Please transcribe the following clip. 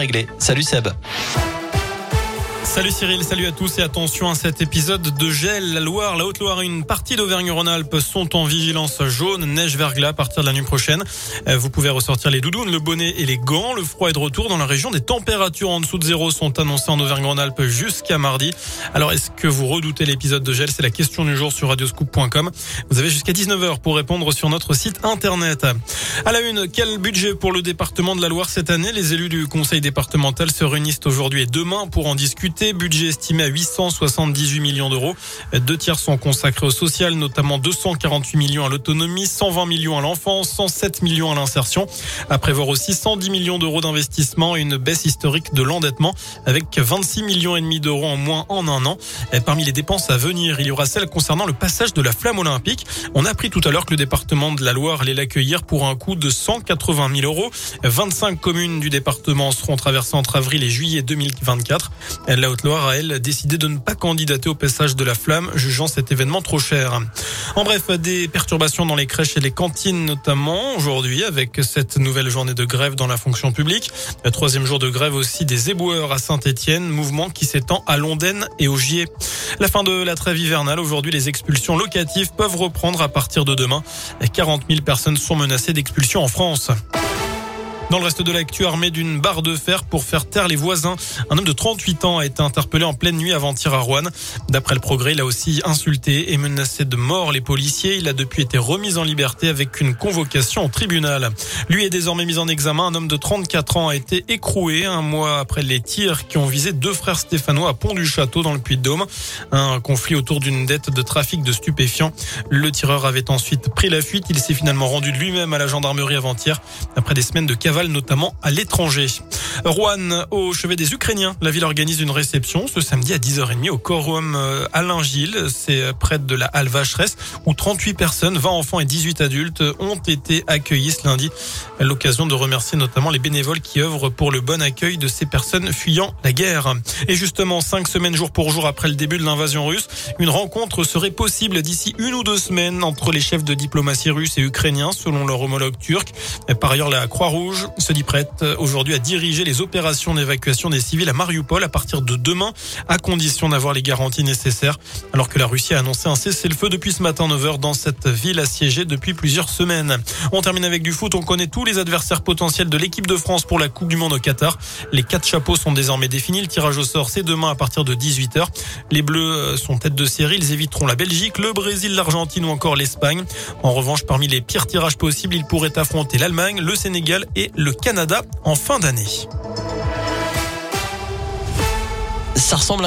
réglé. Salut Seb. Salut Cyril, salut à tous et attention à cet épisode de gel. La Loire, la Haute-Loire et une partie d'Auvergne-Rhône-Alpes sont en vigilance jaune, neige verglas à partir de la nuit prochaine. Euh, vous pouvez ressortir les doudounes, le bonnet et les gants. Le froid est de retour dans la région. Des températures en dessous de zéro sont annoncées en Auvergne-Rhône-Alpes jusqu'à mardi. Alors est-ce que vous redoutez l'épisode de gel? C'est la question du jour sur radioscoop.com. Vous avez jusqu'à 19h pour répondre sur notre site internet. À la une, quel budget pour le département de la Loire cette année? Les élus du conseil départemental se réunissent aujourd'hui et demain pour en discuter budget estimé à 878 millions d'euros. Deux tiers sont consacrés au social, notamment 248 millions à l'autonomie, 120 millions à l'enfance, 107 millions à l'insertion. À prévoir aussi 110 millions d'euros d'investissement et une baisse historique de l'endettement avec 26 millions et demi d'euros en moins en un an. Parmi les dépenses à venir, il y aura celle concernant le passage de la flamme olympique. On a appris tout à l'heure que le département de la Loire allait l'accueillir pour un coût de 180 000 euros. 25 communes du département seront traversées entre avril et juillet 2024. La Haute-Loire a, elle, décidé de ne pas candidater au passage de la flamme, jugeant cet événement trop cher. En bref, des perturbations dans les crèches et les cantines notamment aujourd'hui avec cette nouvelle journée de grève dans la fonction publique. Le troisième jour de grève aussi des éboueurs à Saint-Etienne, mouvement qui s'étend à Londaine et au Gier. La fin de la trêve hivernale. Aujourd'hui, les expulsions locatives peuvent reprendre à partir de demain. 40 000 personnes sont menacées d'expulsion en France. Dans le reste de l'actu, armé d'une barre de fer pour faire taire les voisins, un homme de 38 ans a été interpellé en pleine nuit avant-hier à Rouen. D'après le progrès, il a aussi insulté et menacé de mort les policiers. Il a depuis été remis en liberté avec une convocation au tribunal. Lui est désormais mis en examen. Un homme de 34 ans a été écroué un mois après les tirs qui ont visé deux frères stéphanois à Pont-du-Château dans le Puy-de-Dôme. Un conflit autour d'une dette de trafic de stupéfiants. Le tireur avait ensuite pris la fuite. Il s'est finalement rendu lui-même à la gendarmerie avant-hier après des semaines de cavale notamment à l'étranger. Rouen, au chevet des Ukrainiens, la ville organise une réception ce samedi à 10h30 au Corum euh, Alain Gilles. C'est près de la halle Vacheresse où 38 personnes, 20 enfants et 18 adultes ont été accueillis ce lundi. L'occasion de remercier notamment les bénévoles qui œuvrent pour le bon accueil de ces personnes fuyant la guerre. Et justement, cinq semaines jour pour jour après le début de l'invasion russe, une rencontre serait possible d'ici une ou deux semaines entre les chefs de diplomatie russes et ukrainiens selon leur homologue turc. Par ailleurs, la Croix-Rouge se dit prête aujourd'hui à diriger les opérations d'évacuation des civils à Mariupol à partir de demain, à condition d'avoir les garanties nécessaires, alors que la Russie a annoncé un cessez-le-feu depuis ce matin 9h dans cette ville assiégée depuis plusieurs semaines. On termine avec du foot, on connaît tous les adversaires potentiels de l'équipe de France pour la Coupe du Monde au Qatar. Les quatre chapeaux sont désormais définis, le tirage au sort c'est demain à partir de 18h. Les Bleus euh, sont tête de série, ils éviteront la Belgique, le Brésil, l'Argentine ou encore l'Espagne. En revanche, parmi les pires tirages possibles, ils pourraient affronter l'Allemagne, le Sénégal et le Canada en fin d'année. Ça ressemble à un